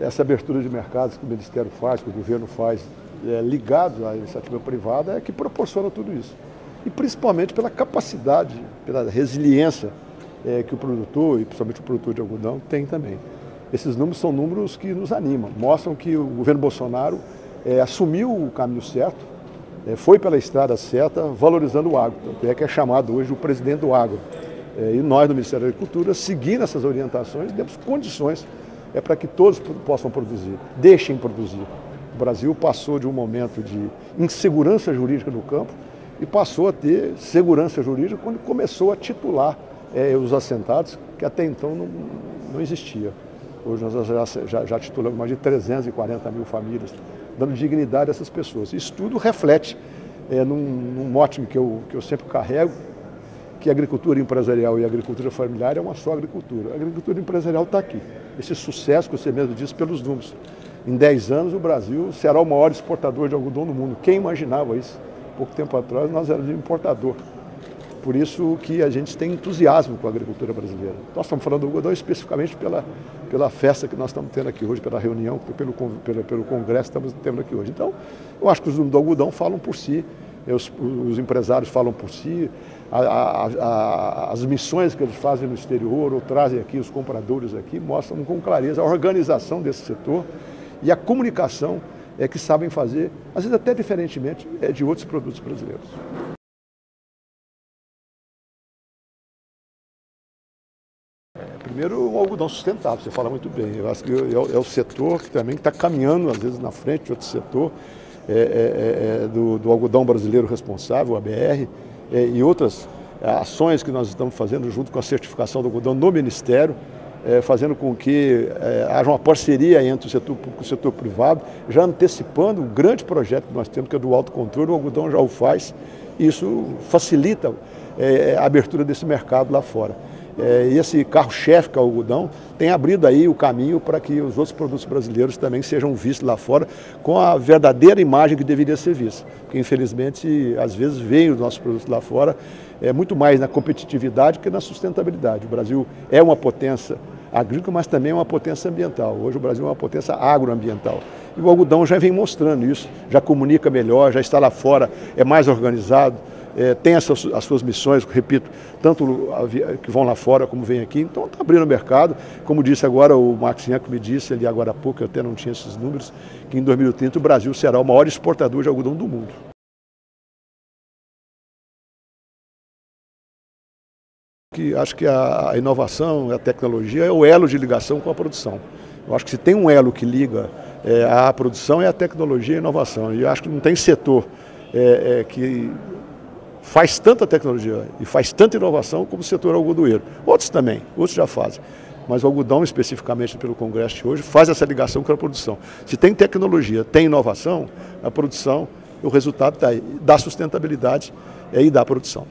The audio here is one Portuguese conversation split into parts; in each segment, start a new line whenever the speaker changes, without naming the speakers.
essa abertura de mercados que o Ministério faz, que o governo faz, é, ligados à iniciativa privada, é que proporciona tudo isso. E principalmente pela capacidade, pela resiliência é, que o produtor, e principalmente o produtor de algodão, tem também. Esses números são números que nos animam, mostram que o governo Bolsonaro é, assumiu o caminho certo, é, foi pela estrada certa, valorizando o agro. Tanto é que é chamado hoje o presidente do agro. É, e nós do Ministério da Agricultura, seguindo essas orientações, demos condições é, para que todos possam produzir, deixem produzir. O Brasil passou de um momento de insegurança jurídica no campo e passou a ter segurança jurídica quando começou a titular é, os assentados, que até então não, não existia. Hoje nós já, já, já, titulamos mais de 340 mil famílias, dando dignidade a essas pessoas. Isso tudo reflete é, num, num mote que eu, que eu sempre carrego, que a agricultura empresarial e a agricultura familiar é uma só agricultura. A agricultura empresarial está aqui. Esse sucesso que você mesmo disse pelos números. Em 10 anos o Brasil será o maior exportador de algodão do mundo. Quem imaginava isso? Pouco tempo atrás nós éramos importador. Por isso que a gente tem entusiasmo com a agricultura brasileira. Nós estamos falando do algodão especificamente pela, pela festa que nós estamos tendo aqui hoje, pela reunião, pelo, pelo, pelo congresso que estamos tendo aqui hoje. Então, eu acho que os números do algodão falam por si, os, os empresários falam por si, a, a, a, as missões que eles fazem no exterior ou trazem aqui os compradores aqui mostram com clareza a organização desse setor e a comunicação é, que sabem fazer, às vezes até diferentemente é, de outros produtos brasileiros. Primeiro, o algodão sustentável, você fala muito bem. Eu acho que é, o, é o setor que também está caminhando, às vezes, na frente de outro setor é, é, é, é do, do, algodão brasileiro responsável, ABR, e outras ações que nós estamos fazendo junto com a certificação do algodão no Ministério, fazendo com que haja uma parceria entre o setor público e o setor privado, já antecipando um grande projeto que nós temos, que é do autocontrole, o algodão já o faz, e isso facilita a abertura desse mercado lá fora é, esse carro-chefe que é o algodão tem abrido aí o caminho para que os outros produtos brasileiros também sejam vistos lá fora com a verdadeira imagem que deveria ser vista. Porque infelizmente, às vezes, veem os nossos produtos lá fora é, muito mais na competitividade que na sustentabilidade. O Brasil é uma potência agrícola, mas também é uma potência ambiental. Hoje o Brasil é uma potência agroambiental. E o algodão já vem mostrando isso, já comunica melhor, já está lá fora, é mais organizado é, tem as suas, as suas, missões, repito, tanto que vão lá fora como vem aqui, então está abrindo o mercado. Como disse agora o Max que me disse ali agora há pouco, eu até não tinha esses números, que em 2030 o Brasil será o maior exportador de algodão do mundo. Que acho que a inovação, a tecnologia é o elo de ligação com a produção. Eu acho que se tem um elo que liga é, a produção é a tecnologia e a inovação. E eu acho que não tem setor é, é, que faz tanta tecnologia e faz tanta inovação como o setor algodoeiro. Outros também, outros já fazem. Mas o algodão, especificamente pelo Congresso de hoje, faz essa ligação com a produção. Se tem tecnologia, tem inovação, a produção, o resultado está aí, da sustentabilidade é, e da produção.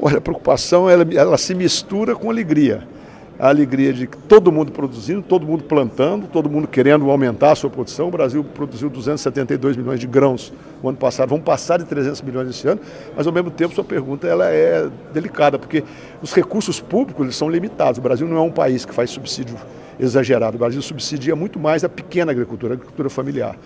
Olha, a preocupação ela, ela se mistura com alegria a alegria de todo mundo produzindo, todo mundo plantando, todo mundo querendo aumentar a sua produção. O Brasil produziu 272 milhões de grãos no ano passado, vamos passar de 300 milhões esse ano, mas ao mesmo tempo sua pergunta ela é delicada, porque os recursos públicos são limitados. O Brasil não é um país que faz subsídio exagerado, o Brasil subsidia muito mais a pequena agricultura, a agricultura familiar.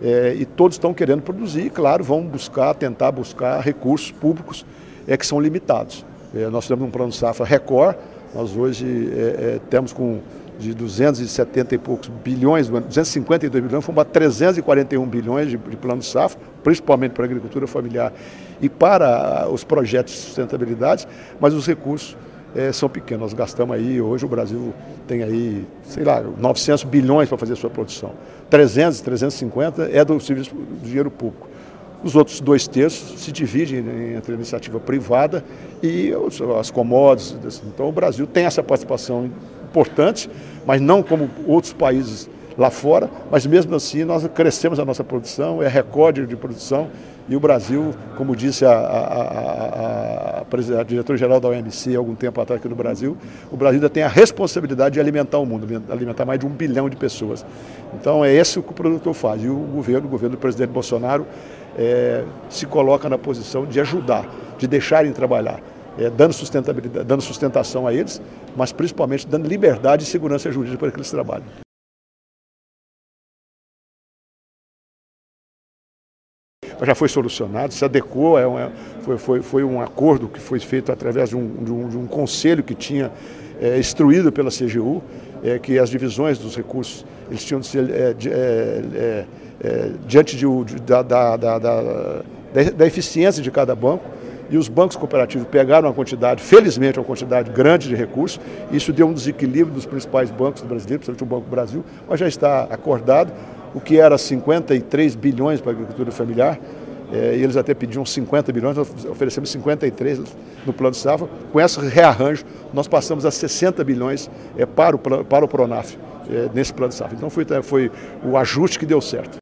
É, e todos estão querendo produzir, e claro, vão buscar, tentar buscar recursos públicos é, que são limitados. É, nós temos um plano safra Record, nós hoje é, é, temos com de 270 e poucos bilhões, 252 bilhões, fomos para 341 bilhões de, de plano safra, principalmente para a agricultura familiar e para os projetos de sustentabilidade, mas os recursos é, são pequenos. Nós gastamos aí, hoje o Brasil tem aí, sei lá, 900 bilhões para fazer a sua produção. 300, 350 é do serviço do dinheiro público. Os outros dois terços se dividem entre a iniciativa privada e as commodities. Então, o Brasil tem essa participação importante, mas não como outros países lá fora, mas mesmo assim nós crescemos a nossa produção, é recorde de produção e o Brasil, como disse a, a, a, a diretora-geral da OMC há algum tempo atrás aqui no Brasil, o Brasil ainda tem a responsabilidade de alimentar o mundo, alimentar mais de um bilhão de pessoas. Então é esse o que o produtor faz e o governo, o governo do presidente Bolsonaro, é, se coloca na posição de ajudar, de deixarem trabalhar. é, dando sustentabilidade, dando sustentação a eles, mas principalmente dando liberdade e segurança jurídica para que eles trabalhem. já foi solucionado, se adequou, é um, foi, foi, foi, um acordo que foi feito através de um, de um, de um conselho que tinha é, instruído pela CGU, é, que as divisões dos recursos eles tinham de ser é, de, é, é, é, diante de, de, da, da, da, da, eficiência de cada banco e os bancos cooperativos pegaram uma quantidade, felizmente uma quantidade grande de recursos, isso deu um desequilíbrio dos principais bancos brasileiros, principalmente o Banco Brasil, mas já está acordado, o que era 53 bilhões para a agricultura familiar, é, e eles até pediam 50 bilhões, nós oferecemos 53 no plano de safra. Com esse rearranjo, nós passamos a 60 bilhões é, para, o, para o Pronaf é, nesse plano de safra. Então foi, foi o ajuste que deu certo.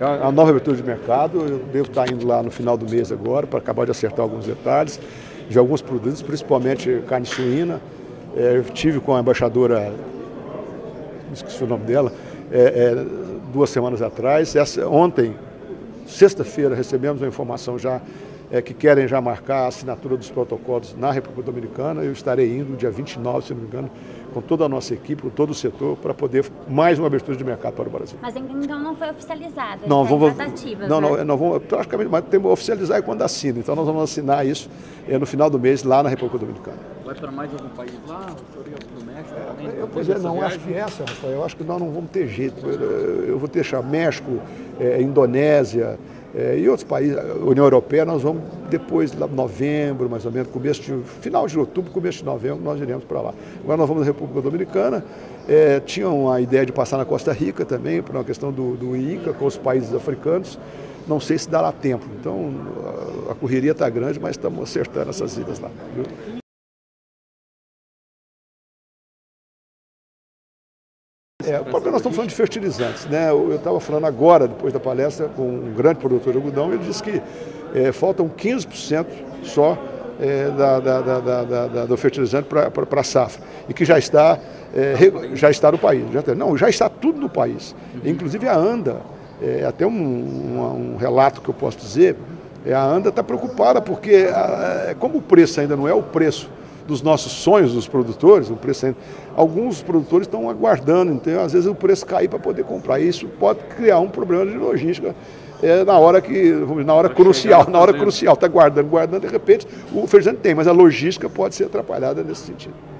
É a nova abertura de mercado, eu devo estar indo lá no final do mês agora para acabar de acertar alguns detalhes de alguns produtos, principalmente carne suína. É, eu tive com a embaixadora esqueci o nome dela, é, é, duas semanas atrás. Essa, ontem, sexta-feira, recebemos uma informação já é, que querem já marcar a assinatura dos protocolos na República Dominicana. Eu estarei indo dia 29, se não me engano, com toda a nossa equipe, com todo o setor, para poder mais uma abertura de mercado para o Brasil.
Mas então não foi oficializado,
não, vamos, não, não, né? não, vamos, praticamente, mas temos que oficializar é quando assina. Então nós vamos assinar isso é, no final do mês lá na República Dominicana.
Vai para mais algum país lá? Para o México também? É,
pois é, não, acho que essa, Rafael, eu acho que nós não vamos ter jeito. Eu, eu vou deixar México, é, Indonésia, é, e outros países, União Europeia, nós vamos depois, lá novembro, mais ou menos, começo de, final de outubro, começo de novembro, nós iremos para lá. Agora nós vamos na República Dominicana, é, tinham a ideia de passar na Costa Rica também, por uma questão do, do INCA com os países africanos. Não sei se dará tempo. Então a, a correria está grande, mas estamos acertando essas idas lá. Viu? É, o problema nós estamos falando de fertilizantes. Né? Eu estava falando agora, depois da palestra, com um grande produtor de algodão, ele disse que é, faltam 15% só é, da, da, da, do fertilizante para a safra. E que já está, é, já está no país. Já tem, não, já está tudo no país. Inclusive a ANDA, é, até um, um, um, relato que eu posso dizer, é, a ANDA está preocupada porque, a, como o preço ainda não é o preço dos nossos sonhos dos produtores, o preço alguns produtores estão aguardando, então às vezes o preço cair para poder comprar. Isso pode criar um problema de logística é, na hora que na hora crucial, na hora crucial, está guardando, guardando, de repente o fertilizante tem, mas a logística pode ser atrapalhada nesse sentido.